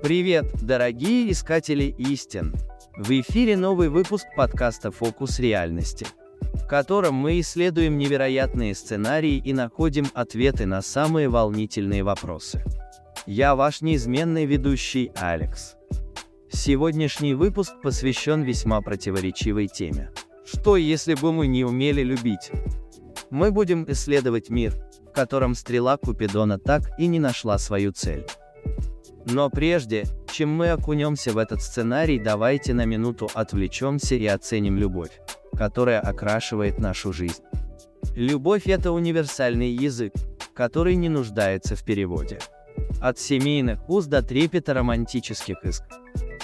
Привет, дорогие искатели истин! В эфире новый выпуск подкаста «Фокус реальности», в котором мы исследуем невероятные сценарии и находим ответы на самые волнительные вопросы. Я ваш неизменный ведущий Алекс. Сегодняшний выпуск посвящен весьма противоречивой теме. Что если бы мы не умели любить? Мы будем исследовать мир, в котором стрела Купидона так и не нашла свою цель. Но прежде, чем мы окунемся в этот сценарий, давайте на минуту отвлечемся и оценим любовь, которая окрашивает нашу жизнь. Любовь – это универсальный язык, который не нуждается в переводе. От семейных уз до трепета романтических иск.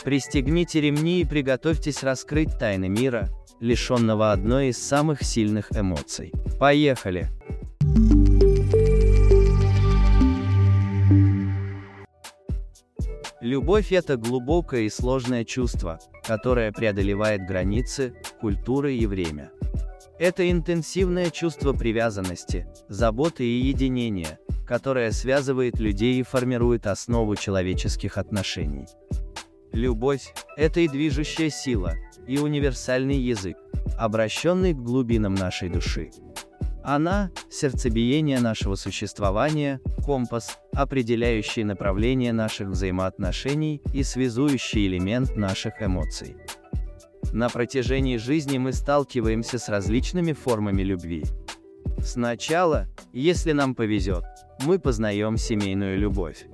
Пристегните ремни и приготовьтесь раскрыть тайны мира, лишенного одной из самых сильных эмоций. Поехали! Любовь – это глубокое и сложное чувство, которое преодолевает границы, культуры и время. Это интенсивное чувство привязанности, заботы и единения, которое связывает людей и формирует основу человеческих отношений. Любовь – это и движущая сила, и универсальный язык, обращенный к глубинам нашей души. Она – сердцебиение нашего существования, компас, определяющий направление наших взаимоотношений и связующий элемент наших эмоций. На протяжении жизни мы сталкиваемся с различными формами любви. Сначала, если нам повезет, мы познаем семейную любовь.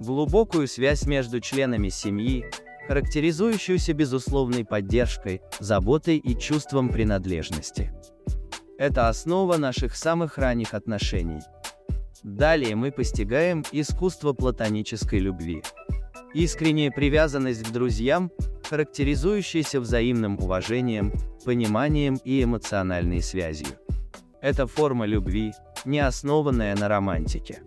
Глубокую связь между членами семьи, характеризующуюся безусловной поддержкой, заботой и чувством принадлежности. Это основа наших самых ранних отношений. Далее мы постигаем искусство платонической любви. Искренняя привязанность к друзьям, характеризующаяся взаимным уважением, пониманием и эмоциональной связью. Это форма любви, не основанная на романтике.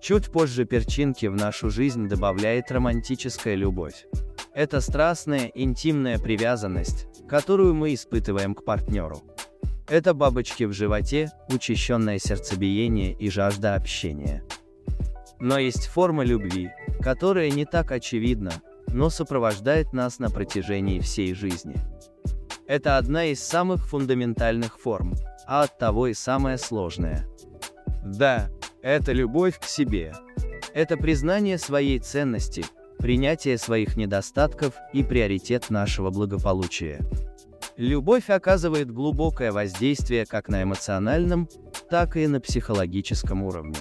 Чуть позже перчинки в нашу жизнь добавляет романтическая любовь. Это страстная, интимная привязанность, которую мы испытываем к партнеру. Это бабочки в животе, учащенное сердцебиение и жажда общения. Но есть форма любви, которая не так очевидна, но сопровождает нас на протяжении всей жизни. Это одна из самых фундаментальных форм, а оттого и самая сложная. Да, это любовь к себе. Это признание своей ценности, принятие своих недостатков и приоритет нашего благополучия. Любовь оказывает глубокое воздействие как на эмоциональном, так и на психологическом уровне.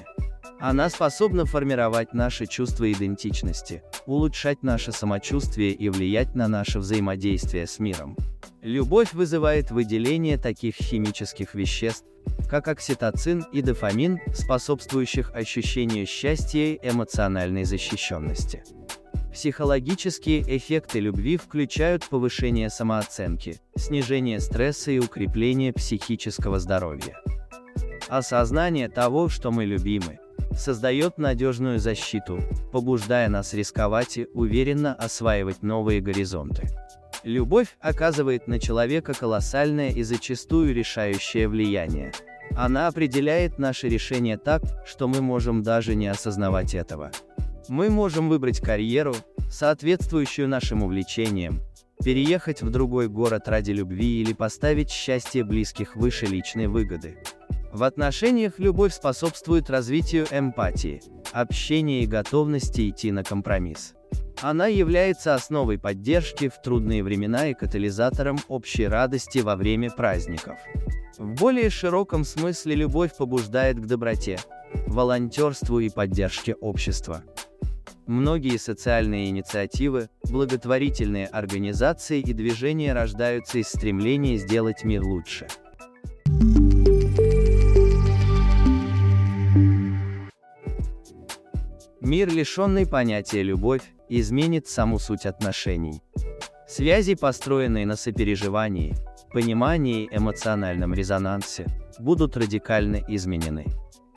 Она способна формировать наши чувства идентичности, улучшать наше самочувствие и влиять на наше взаимодействие с миром. Любовь вызывает выделение таких химических веществ, как окситоцин и дофамин, способствующих ощущению счастья и эмоциональной защищенности. Психологические эффекты любви включают повышение самооценки, снижение стресса и укрепление психического здоровья. Осознание того, что мы любимы, создает надежную защиту, побуждая нас рисковать и уверенно осваивать новые горизонты. Любовь оказывает на человека колоссальное и зачастую решающее влияние. Она определяет наши решения так, что мы можем даже не осознавать этого. Мы можем выбрать карьеру, соответствующую нашим увлечениям, переехать в другой город ради любви или поставить счастье близких выше личной выгоды. В отношениях любовь способствует развитию эмпатии, общения и готовности идти на компромисс. Она является основой поддержки в трудные времена и катализатором общей радости во время праздников. В более широком смысле любовь побуждает к доброте, волонтерству и поддержке общества. Многие социальные инициативы, благотворительные организации и движения рождаются из стремления сделать мир лучше. Мир, лишенный понятия «любовь», изменит саму суть отношений. Связи, построенные на сопереживании, понимании и эмоциональном резонансе, будут радикально изменены.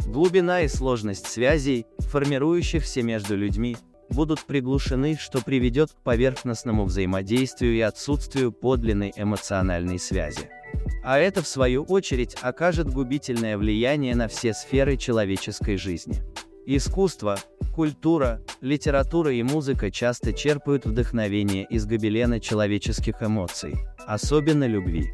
Глубина и сложность связей, формирующихся между людьми, будут приглушены, что приведет к поверхностному взаимодействию и отсутствию подлинной эмоциональной связи. А это, в свою очередь, окажет губительное влияние на все сферы человеческой жизни. Искусство, культура, литература и музыка часто черпают вдохновение из гобелена человеческих эмоций, особенно любви.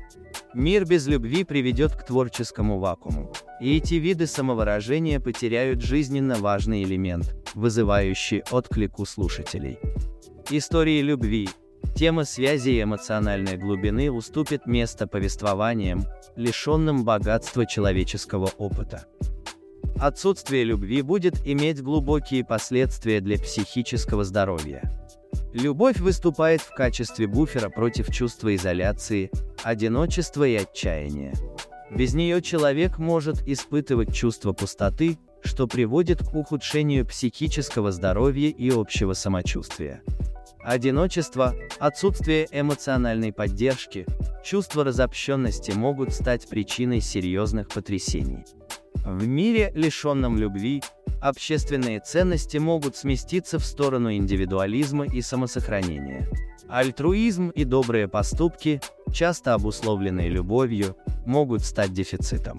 Мир без любви приведет к творческому вакууму, и эти виды самовыражения потеряют жизненно важный элемент, вызывающий отклик у слушателей. Истории любви, тема связи и эмоциональной глубины уступит место повествованиям, лишенным богатства человеческого опыта. Отсутствие любви будет иметь глубокие последствия для психического здоровья. Любовь выступает в качестве буфера против чувства изоляции, одиночества и отчаяния. Без нее человек может испытывать чувство пустоты, что приводит к ухудшению психического здоровья и общего самочувствия. Одиночество, отсутствие эмоциональной поддержки, чувство разобщенности могут стать причиной серьезных потрясений. В мире, лишенном любви, общественные ценности могут сместиться в сторону индивидуализма и самосохранения. Альтруизм и добрые поступки, часто обусловленные любовью, могут стать дефицитом.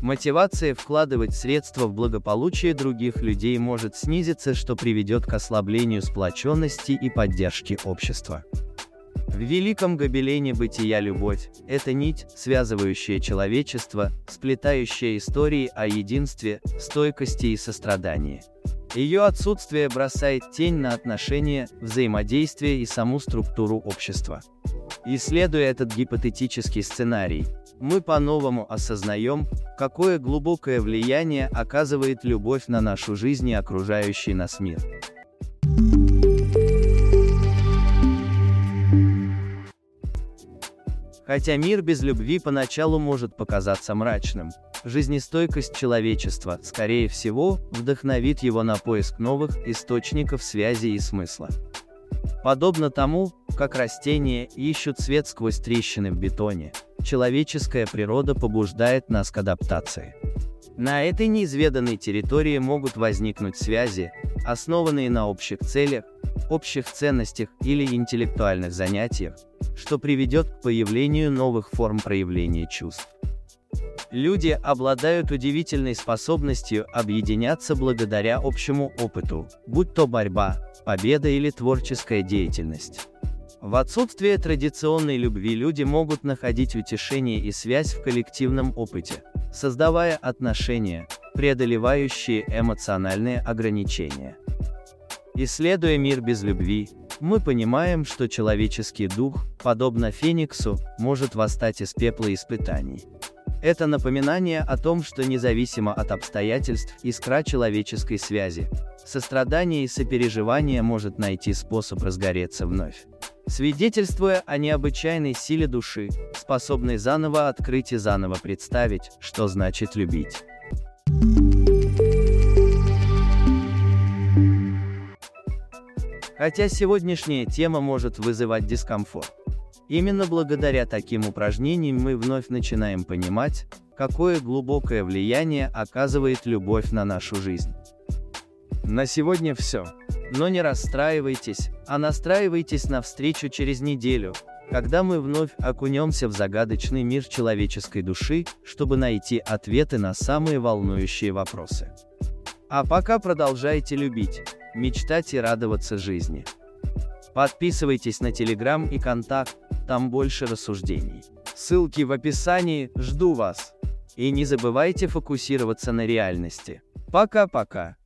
Мотивация вкладывать средства в благополучие других людей может снизиться, что приведет к ослаблению сплоченности и поддержки общества. В великом гобелене бытия любовь – это нить, связывающая человечество, сплетающая истории о единстве, стойкости и сострадании. Ее отсутствие бросает тень на отношения, взаимодействие и саму структуру общества. Исследуя этот гипотетический сценарий, мы по-новому осознаем, какое глубокое влияние оказывает любовь на нашу жизнь и окружающий нас мир. Хотя мир без любви поначалу может показаться мрачным, жизнестойкость человечества, скорее всего, вдохновит его на поиск новых источников связи и смысла. Подобно тому, как растения ищут свет сквозь трещины в бетоне, человеческая природа побуждает нас к адаптации. На этой неизведанной территории могут возникнуть связи, основанные на общих целях, общих ценностях или интеллектуальных занятиях, что приведет к появлению новых форм проявления чувств. Люди обладают удивительной способностью объединяться благодаря общему опыту, будь то борьба, победа или творческая деятельность. В отсутствие традиционной любви люди могут находить утешение и связь в коллективном опыте, создавая отношения, преодолевающие эмоциональные ограничения. Исследуя мир без любви, мы понимаем, что человеческий дух, подобно Фениксу, может восстать из пепла испытаний. Это напоминание о том, что независимо от обстоятельств искра человеческой связи, сострадание и сопереживание может найти способ разгореться вновь. Свидетельствуя о необычайной силе души, способной заново открыть и заново представить, что значит любить. Хотя сегодняшняя тема может вызывать дискомфорт. Именно благодаря таким упражнениям мы вновь начинаем понимать, какое глубокое влияние оказывает любовь на нашу жизнь. На сегодня все. Но не расстраивайтесь, а настраивайтесь на встречу через неделю, когда мы вновь окунемся в загадочный мир человеческой души, чтобы найти ответы на самые волнующие вопросы. А пока продолжайте любить мечтать и радоваться жизни. Подписывайтесь на Телеграм и Контакт, там больше рассуждений. Ссылки в описании, жду вас. И не забывайте фокусироваться на реальности. Пока-пока.